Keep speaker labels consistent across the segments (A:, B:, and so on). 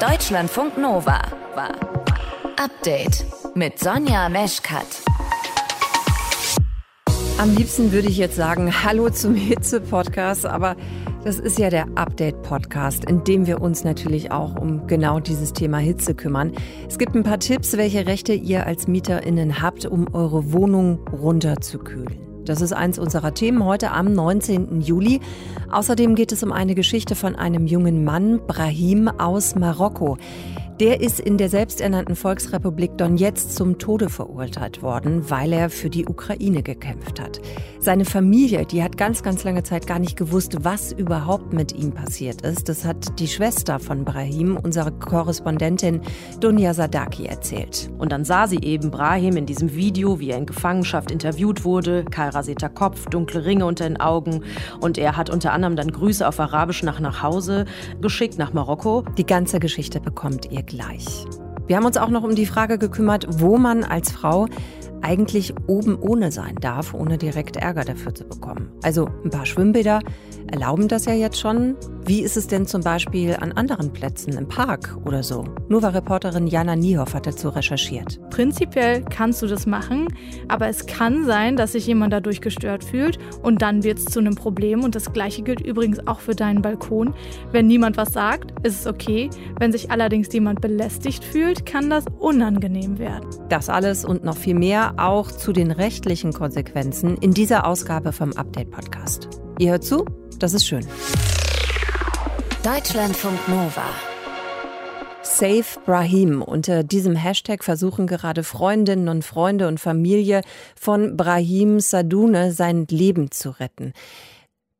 A: Deutschlandfunk Nova war Update mit Sonja Meschkat.
B: Am liebsten würde ich jetzt sagen, hallo zum Hitze-Podcast, aber das ist ja der Update-Podcast, in dem wir uns natürlich auch um genau dieses Thema Hitze kümmern. Es gibt ein paar Tipps, welche Rechte ihr als MieterInnen habt, um eure Wohnung runterzukühlen. Das ist eins unserer Themen heute am 19. Juli. Außerdem geht es um eine Geschichte von einem jungen Mann, Brahim aus Marokko. Der ist in der selbsternannten Volksrepublik Donetsk zum Tode verurteilt worden, weil er für die Ukraine gekämpft hat. Seine Familie, die hat ganz, ganz lange Zeit gar nicht gewusst, was überhaupt mit ihm passiert ist. Das hat die Schwester von Brahim, unsere Korrespondentin Dunja Sadaki, erzählt.
C: Und dann sah sie eben Brahim in diesem Video, wie er in Gefangenschaft interviewt wurde, kahl rasierter Kopf, dunkle Ringe unter den Augen. Und er hat unter anderem dann Grüße auf Arabisch nach nach Hause geschickt, nach Marokko.
B: Die ganze Geschichte bekommt ihr gleich. Wir haben uns auch noch um die Frage gekümmert, wo man als Frau eigentlich oben ohne sein darf, ohne direkt Ärger dafür zu bekommen. Also ein paar Schwimmbäder erlauben das ja jetzt schon. Wie ist es denn zum Beispiel an anderen Plätzen, im Park oder so? Nova-Reporterin Jana Niehoff hat dazu recherchiert.
D: Prinzipiell kannst du das machen, aber es kann sein, dass sich jemand dadurch gestört fühlt und dann wird es zu einem Problem. Und das Gleiche gilt übrigens auch für deinen Balkon. Wenn niemand was sagt, ist es okay. Wenn sich allerdings jemand belästigt fühlt, kann das unangenehm werden.
B: Das alles und noch viel mehr auch zu den rechtlichen Konsequenzen in dieser Ausgabe vom Update-Podcast. Ihr hört zu? Das ist schön.
A: Deutschlandfunk Nova.
B: Save Brahim. Unter diesem Hashtag versuchen gerade Freundinnen und Freunde und Familie von Brahim Sadune sein Leben zu retten.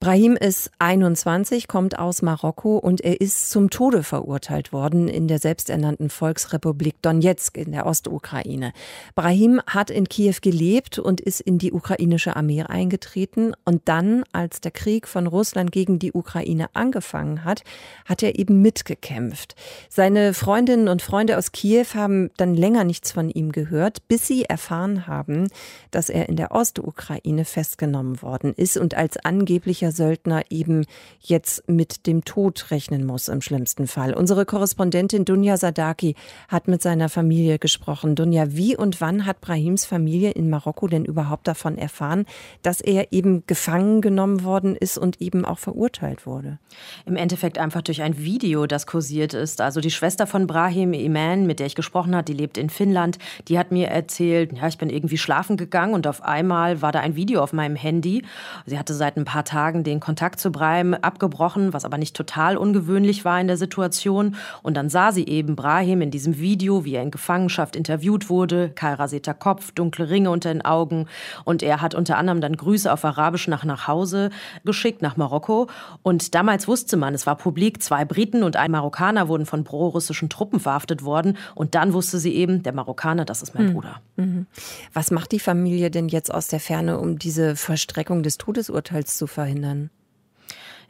B: Brahim ist 21, kommt aus Marokko und er ist zum Tode verurteilt worden in der selbsternannten Volksrepublik Donetsk in der Ostukraine. Brahim hat in Kiew gelebt und ist in die ukrainische Armee eingetreten. Und dann, als der Krieg von Russland gegen die Ukraine angefangen hat, hat er eben mitgekämpft. Seine Freundinnen und Freunde aus Kiew haben dann länger nichts von ihm gehört, bis sie erfahren haben, dass er in der Ostukraine festgenommen worden ist und als angeblicher mancher Söldner eben jetzt mit dem Tod rechnen muss im schlimmsten Fall. Unsere Korrespondentin Dunja Sadaki hat mit seiner Familie gesprochen. Dunja, wie und wann hat Brahims Familie in Marokko denn überhaupt davon erfahren, dass er eben gefangen genommen worden ist und eben auch verurteilt wurde?
C: Im Endeffekt einfach durch ein Video, das kursiert ist. Also die Schwester von Brahim Iman, mit der ich gesprochen habe, die lebt in Finnland, die hat mir erzählt, ja, ich bin irgendwie schlafen gegangen und auf einmal war da ein Video auf meinem Handy. Sie hatte seit ein paar Tagen Tagen den Kontakt zu Brahim abgebrochen, was aber nicht total ungewöhnlich war in der Situation. Und dann sah sie eben Brahim in diesem Video, wie er in Gefangenschaft interviewt wurde, kahl rasierter Kopf, dunkle Ringe unter den Augen. Und er hat unter anderem dann Grüße auf Arabisch nach nach Hause geschickt, nach Marokko. Und damals wusste man, es war publik, zwei Briten und ein Marokkaner wurden von pro-russischen Truppen verhaftet worden. Und dann wusste sie eben, der Marokkaner, das ist mein mhm. Bruder. Mhm.
B: Was macht die Familie denn jetzt aus der Ferne, um diese Verstreckung des Todesurteils zu verhindern? Ändern?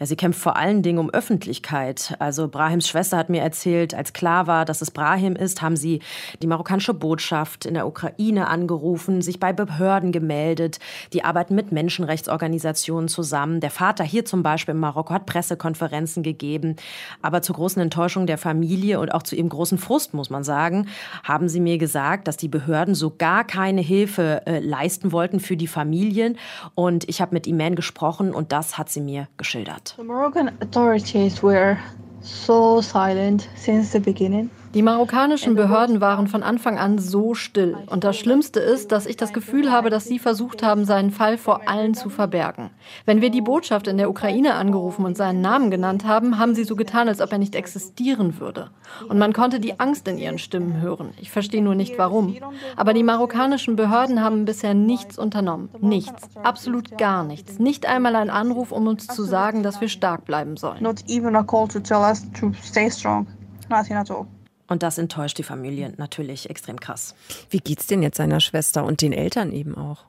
C: Ja, sie kämpft vor allen Dingen um Öffentlichkeit. Also Brahims Schwester hat mir erzählt, als klar war, dass es Brahim ist, haben sie die marokkanische Botschaft in der Ukraine angerufen, sich bei Behörden gemeldet. Die arbeiten mit Menschenrechtsorganisationen zusammen. Der Vater hier zum Beispiel in Marokko hat Pressekonferenzen gegeben. Aber zur großen Enttäuschung der Familie und auch zu ihrem großen Frust, muss man sagen, haben sie mir gesagt, dass die Behörden so gar keine Hilfe äh, leisten wollten für die Familien. Und ich habe mit Iman gesprochen und das hat sie mir geschildert.
E: The Moroccan authorities were so silent since the beginning.
F: Die marokkanischen Behörden waren von Anfang an so still. Und das Schlimmste ist, dass ich das Gefühl habe, dass sie versucht haben, seinen Fall vor allen zu verbergen. Wenn wir die Botschaft in der Ukraine angerufen und seinen Namen genannt haben, haben sie so getan, als ob er nicht existieren würde. Und man konnte die Angst in ihren Stimmen hören. Ich verstehe nur nicht warum. Aber die marokkanischen Behörden haben bisher nichts unternommen. Nichts. Absolut gar nichts. Nicht einmal ein Anruf, um uns zu sagen, dass wir stark bleiben sollen.
E: Not even a call to tell us to stay strong. Nothing at all.
C: Und das enttäuscht die Familie natürlich extrem krass.
B: Wie geht's denn jetzt seiner Schwester und den Eltern eben auch?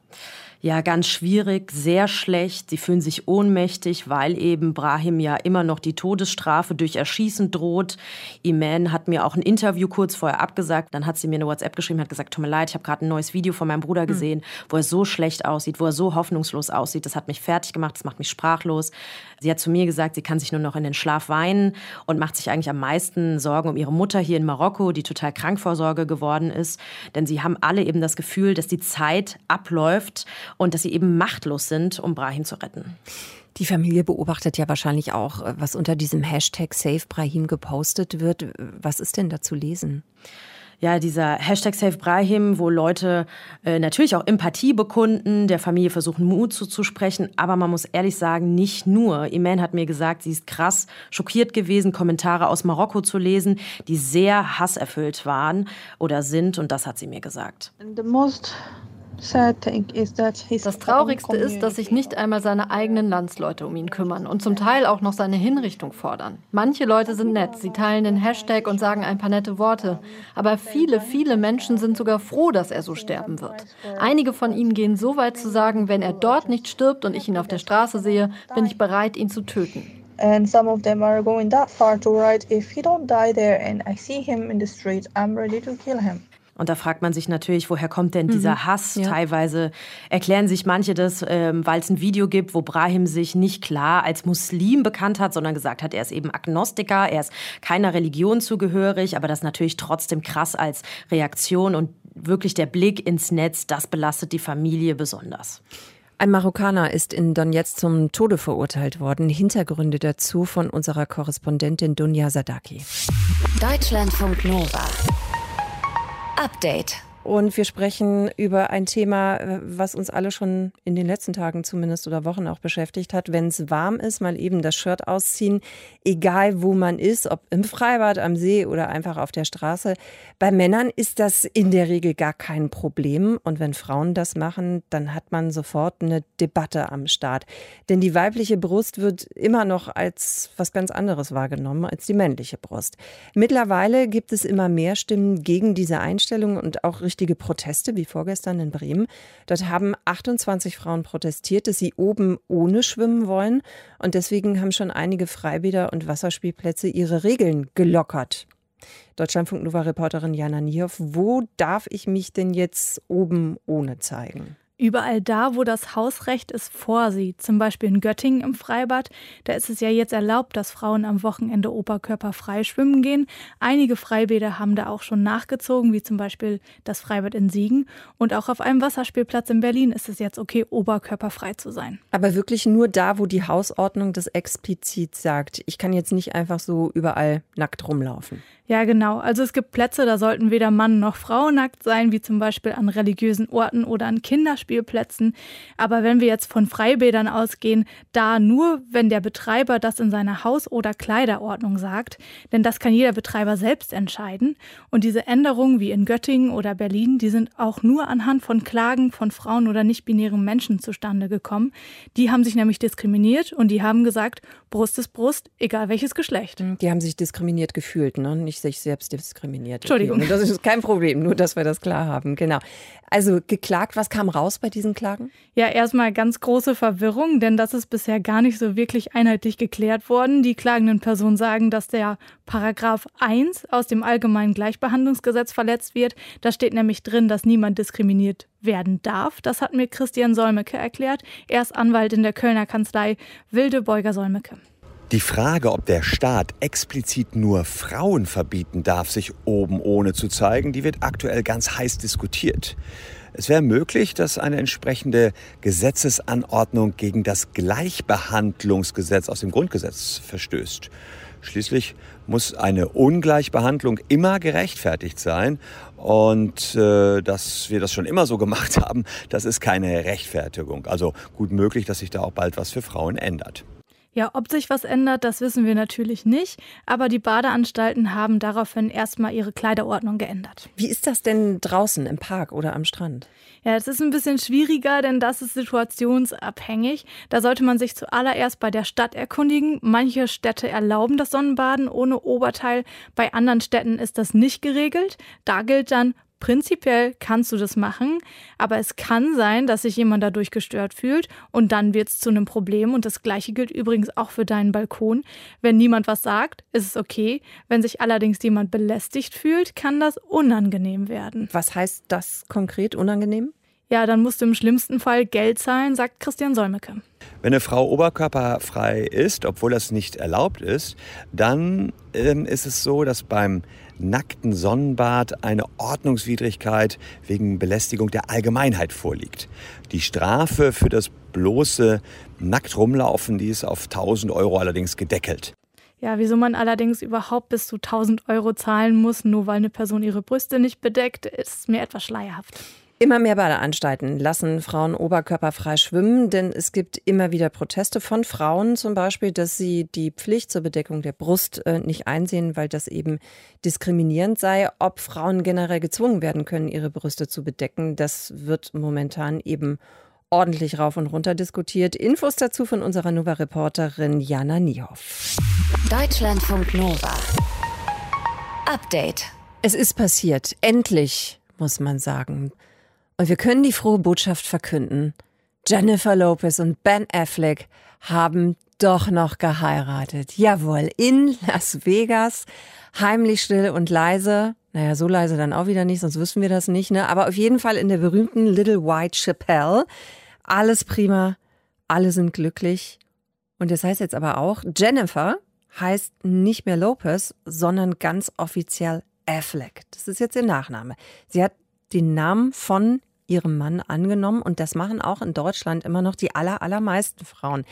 C: Ja, ganz schwierig, sehr schlecht. Sie fühlen sich ohnmächtig, weil eben Brahim ja immer noch die Todesstrafe durch Erschießen droht. Iman hat mir auch ein Interview kurz vorher abgesagt. Dann hat sie mir eine WhatsApp geschrieben, hat gesagt, tut mir leid, ich habe gerade ein neues Video von meinem Bruder hm. gesehen, mhm. wo er so schlecht aussieht, wo er so hoffnungslos aussieht. Das hat mich fertig gemacht, das macht mich sprachlos. Sie hat zu mir gesagt, sie kann sich nur noch in den Schlaf weinen und macht sich eigentlich am meisten Sorgen um ihre Mutter hier in Marokko, die total Krankvorsorge geworden ist. Denn sie haben alle eben das Gefühl, dass die Zeit abläuft und dass sie eben machtlos sind, um Brahim zu retten.
B: Die Familie beobachtet ja wahrscheinlich auch, was unter diesem Hashtag Save Brahim gepostet wird. Was ist denn da zu lesen?
C: ja, dieser Hashtag Save Brahim, wo Leute äh, natürlich auch Empathie bekunden, der Familie versuchen, Mut zuzusprechen. Aber man muss ehrlich sagen, nicht nur. Iman hat mir gesagt, sie ist krass schockiert gewesen, Kommentare aus Marokko zu lesen, die sehr hasserfüllt waren oder sind. Und das hat sie mir gesagt.
E: The most
F: das Traurigste ist, dass sich nicht einmal seine eigenen Landsleute um ihn kümmern und zum Teil auch noch seine Hinrichtung fordern. Manche Leute sind nett, sie teilen den Hashtag und sagen ein paar nette Worte. Aber viele, viele Menschen sind sogar froh, dass er so sterben wird. Einige von ihnen gehen so weit zu sagen, wenn er dort nicht stirbt und ich ihn auf der Straße sehe, bin ich bereit, ihn zu töten.
E: And some of them are going that far to write, if he don't die there and I see him in the street, I'm ready to kill him.
C: Und da fragt man sich natürlich, woher kommt denn dieser mhm. Hass? Ja. Teilweise erklären sich manche das, ähm, weil es ein Video gibt, wo Brahim sich nicht klar als Muslim bekannt hat, sondern gesagt hat, er ist eben Agnostiker, er ist keiner Religion zugehörig, aber das natürlich trotzdem krass als Reaktion und wirklich der Blick ins Netz, das belastet die Familie besonders.
B: Ein Marokkaner ist in Donetsk zum Tode verurteilt worden. Hintergründe dazu von unserer Korrespondentin Dunja Sadaki.
A: Deutschlandfunk Nova. Update.
B: Und wir sprechen über ein Thema, äh, was uns alle schon in den letzten Tagen zumindest oder Wochen auch beschäftigt hat. Wenn es warm ist, mal eben das Shirt ausziehen, egal wo man ist, ob im Freibad, am See oder einfach auf der Straße. Bei Männern ist das in der Regel gar kein Problem. Und wenn Frauen das machen, dann hat man sofort eine Debatte am Start. Denn die weibliche Brust wird immer noch als was ganz anderes wahrgenommen als die männliche Brust. Mittlerweile gibt es immer mehr Stimmen gegen diese Einstellung und auch richtige Proteste, wie vorgestern in Bremen. Dort haben 28 Frauen protestiert, dass sie oben ohne schwimmen wollen. Und deswegen haben schon einige Freibäder und Wasserspielplätze ihre Regeln gelockert. Deutschlandfunk Nova Reporterin Jana Niehoff, wo darf ich mich denn jetzt oben ohne zeigen?
D: Überall da, wo das Hausrecht es vorsieht, zum Beispiel in Göttingen im Freibad, da ist es ja jetzt erlaubt, dass Frauen am Wochenende oberkörperfrei schwimmen gehen. Einige Freibäder haben da auch schon nachgezogen, wie zum Beispiel das Freibad in Siegen. Und auch auf einem Wasserspielplatz in Berlin ist es jetzt okay, oberkörperfrei zu sein.
B: Aber wirklich nur da, wo die Hausordnung das explizit sagt. Ich kann jetzt nicht einfach so überall nackt rumlaufen.
D: Ja, genau. Also es gibt Plätze, da sollten weder Mann noch Frau nackt sein, wie zum Beispiel an religiösen Orten oder an Kinderspielplätzen. Aber wenn wir jetzt von Freibädern ausgehen, da nur, wenn der Betreiber das in seiner Haus- oder Kleiderordnung sagt. Denn das kann jeder Betreiber selbst entscheiden. Und diese Änderungen wie in Göttingen oder Berlin, die sind auch nur anhand von Klagen von Frauen oder nicht-binären Menschen zustande gekommen. Die haben sich nämlich diskriminiert und die haben gesagt, Brust ist Brust, egal welches Geschlecht.
B: Die haben sich diskriminiert gefühlt, ne? Nicht sich selbst diskriminiert.
D: Entschuldigung.
B: Das ist kein Problem, nur dass wir das klar haben. Genau. Also geklagt, was kam raus bei diesen Klagen?
D: Ja, erstmal ganz große Verwirrung, denn das ist bisher gar nicht so wirklich einheitlich geklärt worden. Die klagenden Personen sagen, dass der Paragraph 1 aus dem Allgemeinen Gleichbehandlungsgesetz verletzt wird. Da steht nämlich drin, dass niemand diskriminiert werden darf. Das hat mir Christian Solmecke erklärt. Er ist Anwalt in der Kölner Kanzlei Wilde Beuger Solmecke.
G: Die Frage, ob der Staat explizit nur Frauen verbieten darf, sich oben ohne zu zeigen, die wird aktuell ganz heiß diskutiert. Es wäre möglich, dass eine entsprechende Gesetzesanordnung gegen das Gleichbehandlungsgesetz aus dem Grundgesetz verstößt. Schließlich muss eine Ungleichbehandlung immer gerechtfertigt sein. Und äh, dass wir das schon immer so gemacht haben, das ist keine Rechtfertigung. Also gut möglich, dass sich da auch bald was für Frauen ändert.
D: Ja, ob sich was ändert, das wissen wir natürlich nicht, aber die Badeanstalten haben daraufhin erstmal ihre Kleiderordnung geändert.
B: Wie ist das denn draußen im Park oder am Strand?
D: Ja, es ist ein bisschen schwieriger, denn das ist situationsabhängig. Da sollte man sich zuallererst bei der Stadt erkundigen. Manche Städte erlauben das Sonnenbaden ohne Oberteil, bei anderen Städten ist das nicht geregelt. Da gilt dann Prinzipiell kannst du das machen, aber es kann sein, dass sich jemand dadurch gestört fühlt und dann wird es zu einem Problem. Und das gleiche gilt übrigens auch für deinen Balkon. Wenn niemand was sagt, ist es okay. Wenn sich allerdings jemand belästigt fühlt, kann das unangenehm werden.
B: Was heißt das konkret unangenehm?
D: Ja, dann musst du im schlimmsten Fall Geld zahlen, sagt Christian Solmecke.
G: Wenn eine Frau oberkörperfrei ist, obwohl das nicht erlaubt ist, dann ähm, ist es so, dass beim nackten Sonnenbad eine Ordnungswidrigkeit wegen Belästigung der Allgemeinheit vorliegt. Die Strafe für das bloße nackt rumlaufen, die ist auf 1000 Euro allerdings gedeckelt.
D: Ja, wieso man allerdings überhaupt bis zu 1000 Euro zahlen muss, nur weil eine Person ihre Brüste nicht bedeckt, ist mir etwas schleierhaft.
B: Immer mehr Badeanstalten lassen Frauen oberkörperfrei schwimmen, denn es gibt immer wieder Proteste von Frauen zum Beispiel, dass sie die Pflicht zur Bedeckung der Brust äh, nicht einsehen, weil das eben diskriminierend sei. Ob Frauen generell gezwungen werden können, ihre Brüste zu bedecken, das wird momentan eben ordentlich rauf und runter diskutiert. Infos dazu von unserer Nova-Reporterin Jana Niehoff.
A: Deutschlandfunk Nova. Update.
B: Es ist passiert. Endlich, muss man sagen. Und wir können die frohe Botschaft verkünden. Jennifer Lopez und Ben Affleck haben doch noch geheiratet. Jawohl, in Las Vegas. Heimlich still und leise. Naja, so leise dann auch wieder nicht, sonst wüssten wir das nicht, ne? Aber auf jeden Fall in der berühmten Little White Chapelle. Alles prima. Alle sind glücklich. Und das heißt jetzt aber auch, Jennifer heißt nicht mehr Lopez, sondern ganz offiziell Affleck. Das ist jetzt ihr Nachname. Sie hat den Namen von ihrem Mann angenommen und das machen auch in Deutschland immer noch die aller, allermeisten Frauen.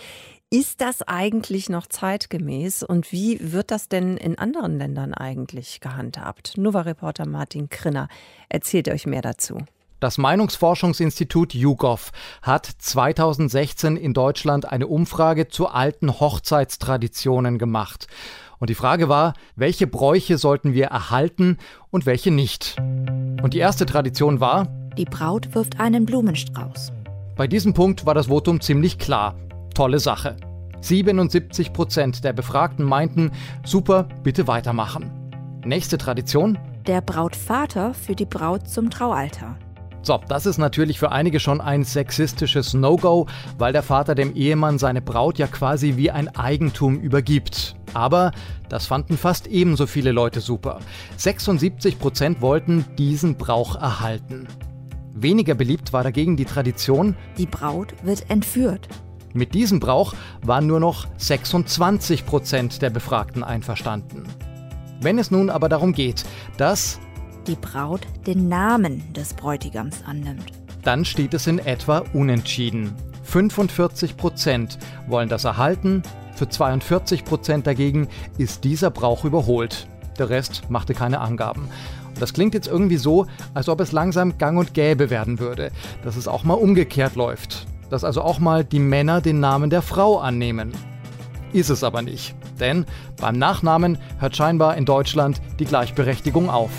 B: Ist das eigentlich noch zeitgemäß und wie wird das denn in anderen Ländern eigentlich gehandhabt? Nova-Reporter Martin Krinner erzählt euch mehr dazu.
H: Das Meinungsforschungsinstitut YouGov hat 2016 in Deutschland eine Umfrage zu alten Hochzeitstraditionen gemacht. Und die Frage war, welche Bräuche sollten wir erhalten und welche nicht? Und die erste Tradition war,
I: die Braut wirft einen Blumenstrauß.
H: Bei diesem Punkt war das Votum ziemlich klar. Tolle Sache. 77 Prozent der Befragten meinten, super, bitte weitermachen. Nächste Tradition?
I: Der Brautvater für die Braut zum Traualter.
H: So, das ist natürlich für einige schon ein sexistisches No-Go, weil der Vater dem Ehemann seine Braut ja quasi wie ein Eigentum übergibt. Aber das fanden fast ebenso viele Leute super. 76 Prozent wollten diesen Brauch erhalten. Weniger beliebt war dagegen die Tradition,
I: die Braut wird entführt.
H: Mit diesem Brauch waren nur noch 26 Prozent der Befragten einverstanden. Wenn es nun aber darum geht, dass
I: die Braut den Namen des Bräutigams annimmt,
H: dann steht es in etwa unentschieden. 45 Prozent wollen das erhalten, für 42 Prozent dagegen ist dieser Brauch überholt. Der Rest machte keine Angaben. Das klingt jetzt irgendwie so, als ob es langsam gang und gäbe werden würde, dass es auch mal umgekehrt läuft. Dass also auch mal die Männer den Namen der Frau annehmen. Ist es aber nicht, denn beim Nachnamen hört scheinbar in Deutschland die Gleichberechtigung auf.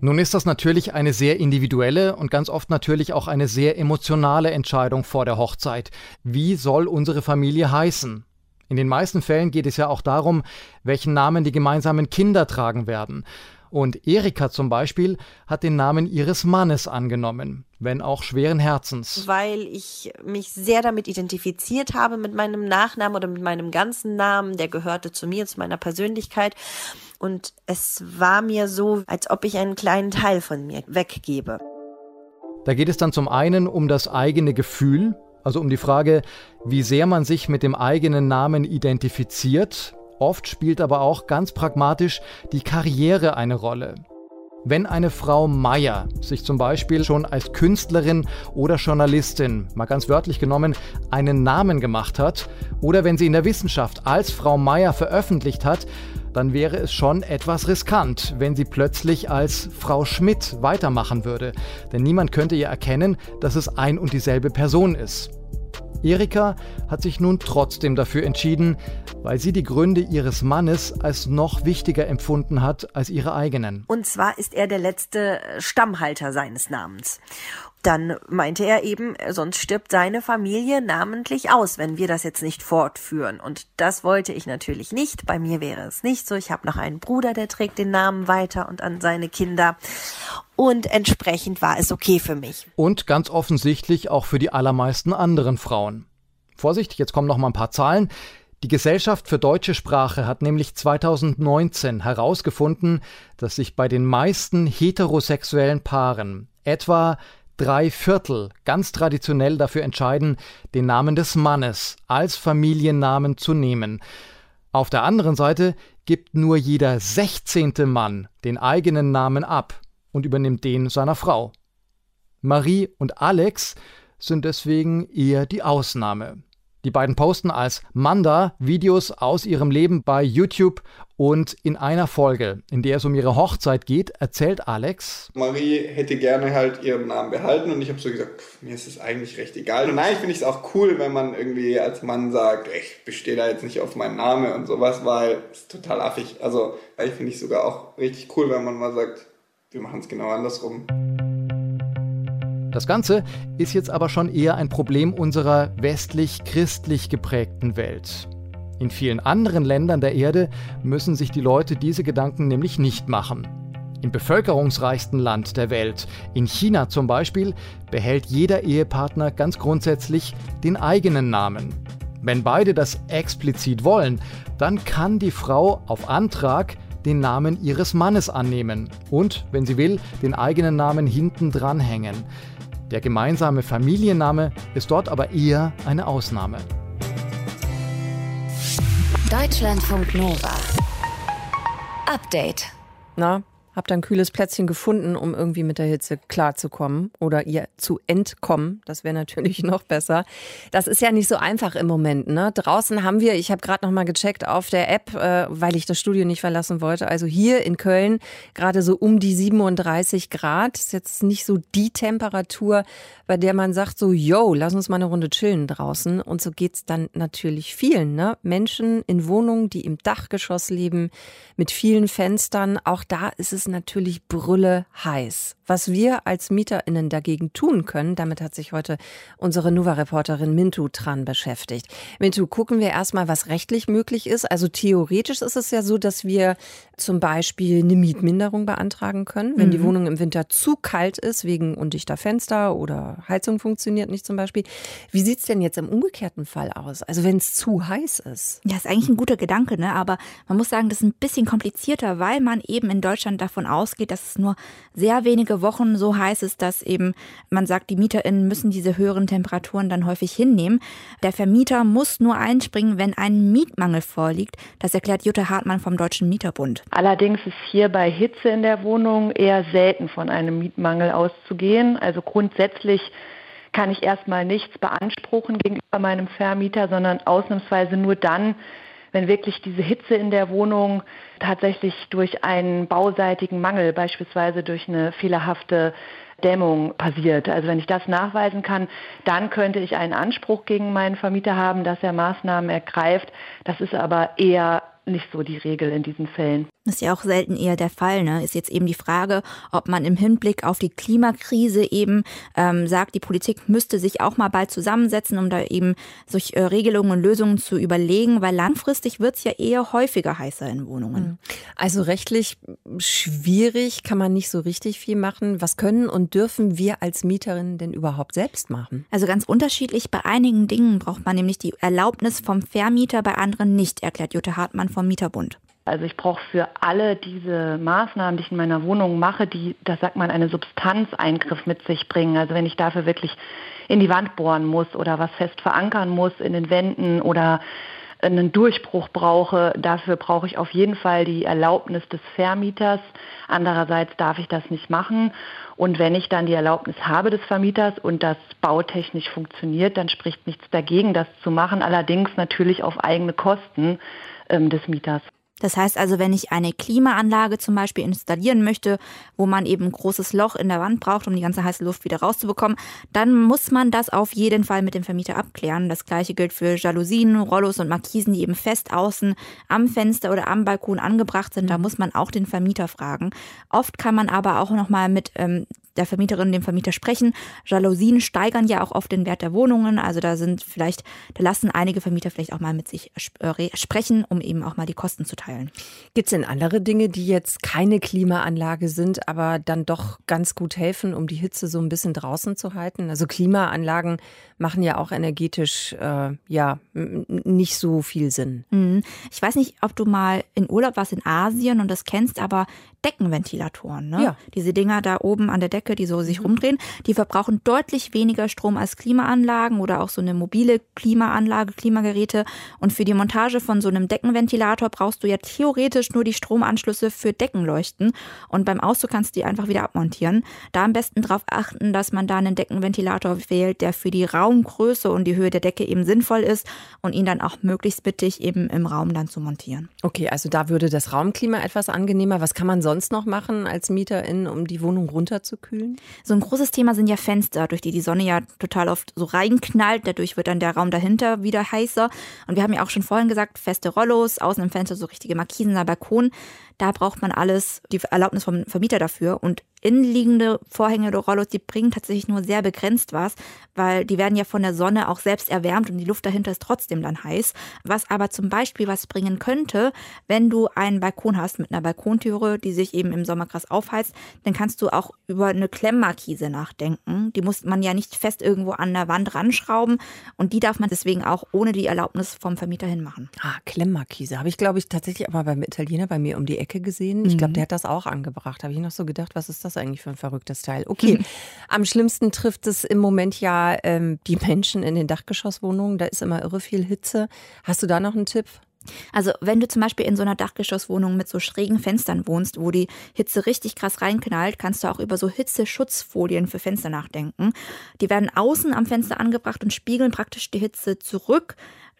H: Nun ist das natürlich eine sehr individuelle und ganz oft natürlich auch eine sehr emotionale Entscheidung vor der Hochzeit. Wie soll unsere Familie heißen? In den meisten Fällen geht es ja auch darum, welchen Namen die gemeinsamen Kinder tragen werden. Und Erika zum Beispiel hat den Namen ihres Mannes angenommen, wenn auch schweren Herzens.
J: Weil ich mich sehr damit identifiziert habe mit meinem Nachnamen oder mit meinem ganzen Namen, der gehörte zu mir, zu meiner Persönlichkeit. Und es war mir so, als ob ich einen kleinen Teil von mir weggebe.
H: Da geht es dann zum einen um das eigene Gefühl, also um die Frage, wie sehr man sich mit dem eigenen Namen identifiziert. Oft spielt aber auch ganz pragmatisch die Karriere eine Rolle. Wenn eine Frau Meier sich zum Beispiel schon als Künstlerin oder Journalistin, mal ganz wörtlich genommen, einen Namen gemacht hat, oder wenn sie in der Wissenschaft als Frau Meier veröffentlicht hat, dann wäre es schon etwas riskant, wenn sie plötzlich als Frau Schmidt weitermachen würde. Denn niemand könnte ihr erkennen, dass es ein und dieselbe Person ist. Erika hat sich nun trotzdem dafür entschieden, weil sie die Gründe ihres Mannes als noch wichtiger empfunden hat als ihre eigenen.
J: Und zwar ist er der letzte Stammhalter seines Namens. Dann meinte er eben, sonst stirbt seine Familie namentlich aus, wenn wir das jetzt nicht fortführen. Und das wollte ich natürlich nicht. Bei mir wäre es nicht so. Ich habe noch einen Bruder, der trägt den Namen weiter und an seine Kinder. Und entsprechend war es okay für mich.
H: Und ganz offensichtlich auch für die allermeisten anderen Frauen. Vorsicht, jetzt kommen noch mal ein paar Zahlen. Die Gesellschaft für deutsche Sprache hat nämlich 2019 herausgefunden, dass sich bei den meisten heterosexuellen Paaren etwa drei Viertel ganz traditionell dafür entscheiden, den Namen des Mannes als Familiennamen zu nehmen. Auf der anderen Seite gibt nur jeder sechzehnte Mann den eigenen Namen ab und übernimmt den seiner Frau. Marie und Alex sind deswegen eher die Ausnahme. Die beiden posten als Manda Videos aus ihrem Leben bei YouTube und in einer Folge, in der es um ihre Hochzeit geht, erzählt Alex.
K: Marie hätte gerne halt ihren Namen behalten und ich habe so gesagt, pff, mir ist es eigentlich recht egal. Und eigentlich finde ich es auch cool, wenn man irgendwie als Mann sagt, ich bestehe da jetzt nicht auf meinen Namen und sowas, weil es ist total affig. Also eigentlich finde ich sogar auch richtig cool, wenn man mal sagt, wir machen es genau andersrum.
H: Das Ganze ist jetzt aber schon eher ein Problem unserer westlich-christlich geprägten Welt. In vielen anderen Ländern der Erde müssen sich die Leute diese Gedanken nämlich nicht machen. Im bevölkerungsreichsten Land der Welt, in China zum Beispiel, behält jeder Ehepartner ganz grundsätzlich den eigenen Namen. Wenn beide das explizit wollen, dann kann die Frau auf Antrag den Namen ihres Mannes annehmen und, wenn sie will, den eigenen Namen hinten dranhängen. Der gemeinsame Familienname ist dort aber eher eine Ausnahme.
A: Deutschlandfunk Nova. Update.
B: Na, Habt ein kühles Plätzchen gefunden, um irgendwie mit der Hitze klarzukommen oder ihr zu entkommen. Das wäre natürlich noch besser. Das ist ja nicht so einfach im Moment. Ne? Draußen haben wir, ich habe gerade noch mal gecheckt auf der App, äh, weil ich das Studio nicht verlassen wollte. Also hier in Köln gerade so um die 37 Grad. Ist jetzt nicht so die Temperatur, bei der man sagt so, yo, lass uns mal eine Runde chillen draußen. Und so geht's dann natürlich vielen. Ne? Menschen in Wohnungen, die im Dachgeschoss leben, mit vielen Fenstern. Auch da ist es natürlich brülle heiß. Was wir als MieterInnen dagegen tun können, damit hat sich heute unsere Nuva-Reporterin Mintu dran beschäftigt. Mintu, gucken wir erstmal, was rechtlich möglich ist. Also theoretisch ist es ja so, dass wir zum Beispiel eine Mietminderung beantragen können, wenn mhm. die Wohnung im Winter zu kalt ist, wegen undichter Fenster oder Heizung funktioniert nicht zum Beispiel. Wie sieht es denn jetzt im umgekehrten Fall aus? Also wenn es zu heiß ist?
I: Ja, ist eigentlich ein guter Gedanke, ne? aber man muss sagen, das ist ein bisschen komplizierter, weil man eben in Deutschland davon ausgeht, dass es nur sehr wenige Wochen so heiß ist, dass eben man sagt, die MieterInnen müssen diese höheren Temperaturen dann häufig hinnehmen. Der Vermieter muss nur einspringen, wenn ein Mietmangel vorliegt. Das erklärt Jutta Hartmann vom Deutschen Mieterbund.
L: Allerdings ist hier bei Hitze in der Wohnung eher selten von einem Mietmangel auszugehen. Also grundsätzlich kann ich erstmal nichts beanspruchen gegenüber meinem Vermieter, sondern ausnahmsweise nur dann, wenn wirklich diese Hitze in der Wohnung tatsächlich durch einen bauseitigen Mangel, beispielsweise durch eine fehlerhafte Dämmung passiert. Also wenn ich das nachweisen kann, dann könnte ich einen Anspruch gegen meinen Vermieter haben, dass er Maßnahmen ergreift. Das ist aber eher nicht so die Regel in diesen Fällen.
I: Das ist ja auch selten eher der Fall. Ne? Ist jetzt eben die Frage, ob man im Hinblick auf die Klimakrise eben ähm, sagt, die Politik müsste sich auch mal bald zusammensetzen, um da eben solche äh, Regelungen und Lösungen zu überlegen, weil langfristig wird es ja eher häufiger heißer in Wohnungen. Hm.
B: Also rechtlich schwierig, kann man nicht so richtig viel machen. Was können und dürfen wir als Mieterinnen denn überhaupt selbst machen?
I: Also ganz unterschiedlich. Bei einigen Dingen braucht man nämlich die Erlaubnis vom Vermieter, bei anderen nicht, erklärt Jutta Hartmann vom Mieterbund.
L: Also ich brauche für alle diese Maßnahmen, die ich in meiner Wohnung mache, die, das sagt man, eine Substanzeingriff mit sich bringen. Also wenn ich dafür wirklich in die Wand bohren muss oder was fest verankern muss in den Wänden oder einen Durchbruch brauche, dafür brauche ich auf jeden Fall die Erlaubnis des Vermieters. Andererseits darf ich das nicht machen. Und wenn ich dann die Erlaubnis habe des Vermieters und das bautechnisch funktioniert, dann spricht nichts dagegen, das zu machen. Allerdings natürlich auf eigene Kosten ähm, des Mieters.
I: Das heißt also, wenn ich eine Klimaanlage zum Beispiel installieren möchte, wo man eben ein großes Loch in der Wand braucht, um die ganze heiße Luft wieder rauszubekommen, dann muss man das auf jeden Fall mit dem Vermieter abklären. Das gleiche gilt für Jalousien, Rollos und Markisen, die eben fest außen am Fenster oder am Balkon angebracht sind. Da muss man auch den Vermieter fragen. Oft kann man aber auch nochmal mit ähm, der Vermieterin, dem Vermieter sprechen. Jalousien steigern ja auch oft den Wert der Wohnungen. Also da sind vielleicht, da lassen einige Vermieter vielleicht auch mal mit sich äh, sprechen, um eben auch mal die Kosten zu teilen.
B: Gibt es denn andere Dinge, die jetzt keine Klimaanlage sind, aber dann doch ganz gut helfen, um die Hitze so ein bisschen draußen zu halten? Also Klimaanlagen machen ja auch energetisch äh, ja nicht so viel Sinn.
I: Mhm. Ich weiß nicht, ob du mal in Urlaub warst in Asien und das kennst, aber Deckenventilatoren, ne? Ja. Diese Dinger da oben an der Decke, die so sich mhm. rumdrehen, die verbrauchen deutlich weniger Strom als Klimaanlagen oder auch so eine mobile Klimaanlage, Klimageräte. Und für die Montage von so einem Deckenventilator brauchst du ja theoretisch nur die Stromanschlüsse für Deckenleuchten. Und beim Auszug kannst du die einfach wieder abmontieren. Da am besten darauf achten, dass man da einen Deckenventilator wählt, der für die Raumgröße und die Höhe der Decke eben sinnvoll ist und ihn dann auch möglichst mittig eben im Raum dann zu montieren.
B: Okay, also da würde das Raumklima etwas angenehmer. Was kann man sonst sonst noch machen als Mieterin, um die Wohnung runterzukühlen?
I: So ein großes Thema sind ja Fenster, durch die die Sonne ja total oft so reinknallt. Dadurch wird dann der Raum dahinter wieder heißer. Und wir haben ja auch schon vorhin gesagt, feste Rollos, außen im Fenster so richtige Markisen, Balkon. Da braucht man alles, die Erlaubnis vom Vermieter dafür. Und innenliegende Vorhänge oder Rollos, die bringen tatsächlich nur sehr begrenzt was, weil die werden ja von der Sonne auch selbst erwärmt und die Luft dahinter ist trotzdem dann heiß. Was aber zum Beispiel was bringen könnte, wenn du einen Balkon hast mit einer Balkontüre, die sich eben im Sommer krass aufheizt, dann kannst du auch über eine Klemmmarkise nachdenken. Die muss man ja nicht fest irgendwo an der Wand ranschrauben und die darf man deswegen auch ohne die Erlaubnis vom Vermieter hinmachen.
B: Ah, Klemmmarkise. Habe ich, glaube ich, tatsächlich aber beim Italiener bei mir um die Ecke gesehen. Ich glaube, mhm. der hat das auch angebracht. Habe ich noch so gedacht, was ist das eigentlich für ein verrücktes Teil? Okay, am schlimmsten trifft es im Moment ja ähm, die Menschen in den Dachgeschosswohnungen. Da ist immer irre viel Hitze. Hast du da noch einen Tipp?
I: Also wenn du zum Beispiel in so einer Dachgeschosswohnung mit so schrägen Fenstern wohnst, wo die Hitze richtig krass reinknallt, kannst du auch über so Hitzeschutzfolien für Fenster nachdenken. Die werden außen am Fenster angebracht und spiegeln praktisch die Hitze zurück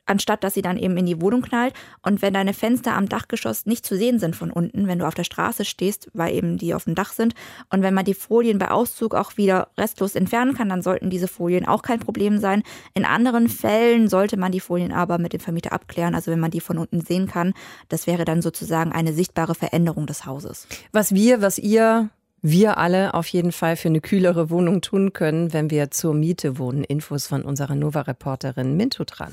I: anstatt dass sie dann eben in die Wohnung knallt. Und wenn deine Fenster am Dachgeschoss nicht zu sehen sind von unten, wenn du auf der Straße stehst, weil eben die auf dem Dach sind, und wenn man die Folien bei Auszug auch wieder restlos entfernen kann, dann sollten diese Folien auch kein Problem sein. In anderen Fällen sollte man die Folien aber mit dem Vermieter abklären, also wenn man die von unten sehen kann. Das wäre dann sozusagen eine sichtbare Veränderung des Hauses.
B: Was wir, was ihr wir alle auf jeden Fall für eine kühlere Wohnung tun können, wenn wir zur Miete wohnen. Infos von unserer Nova-Reporterin Minto dran.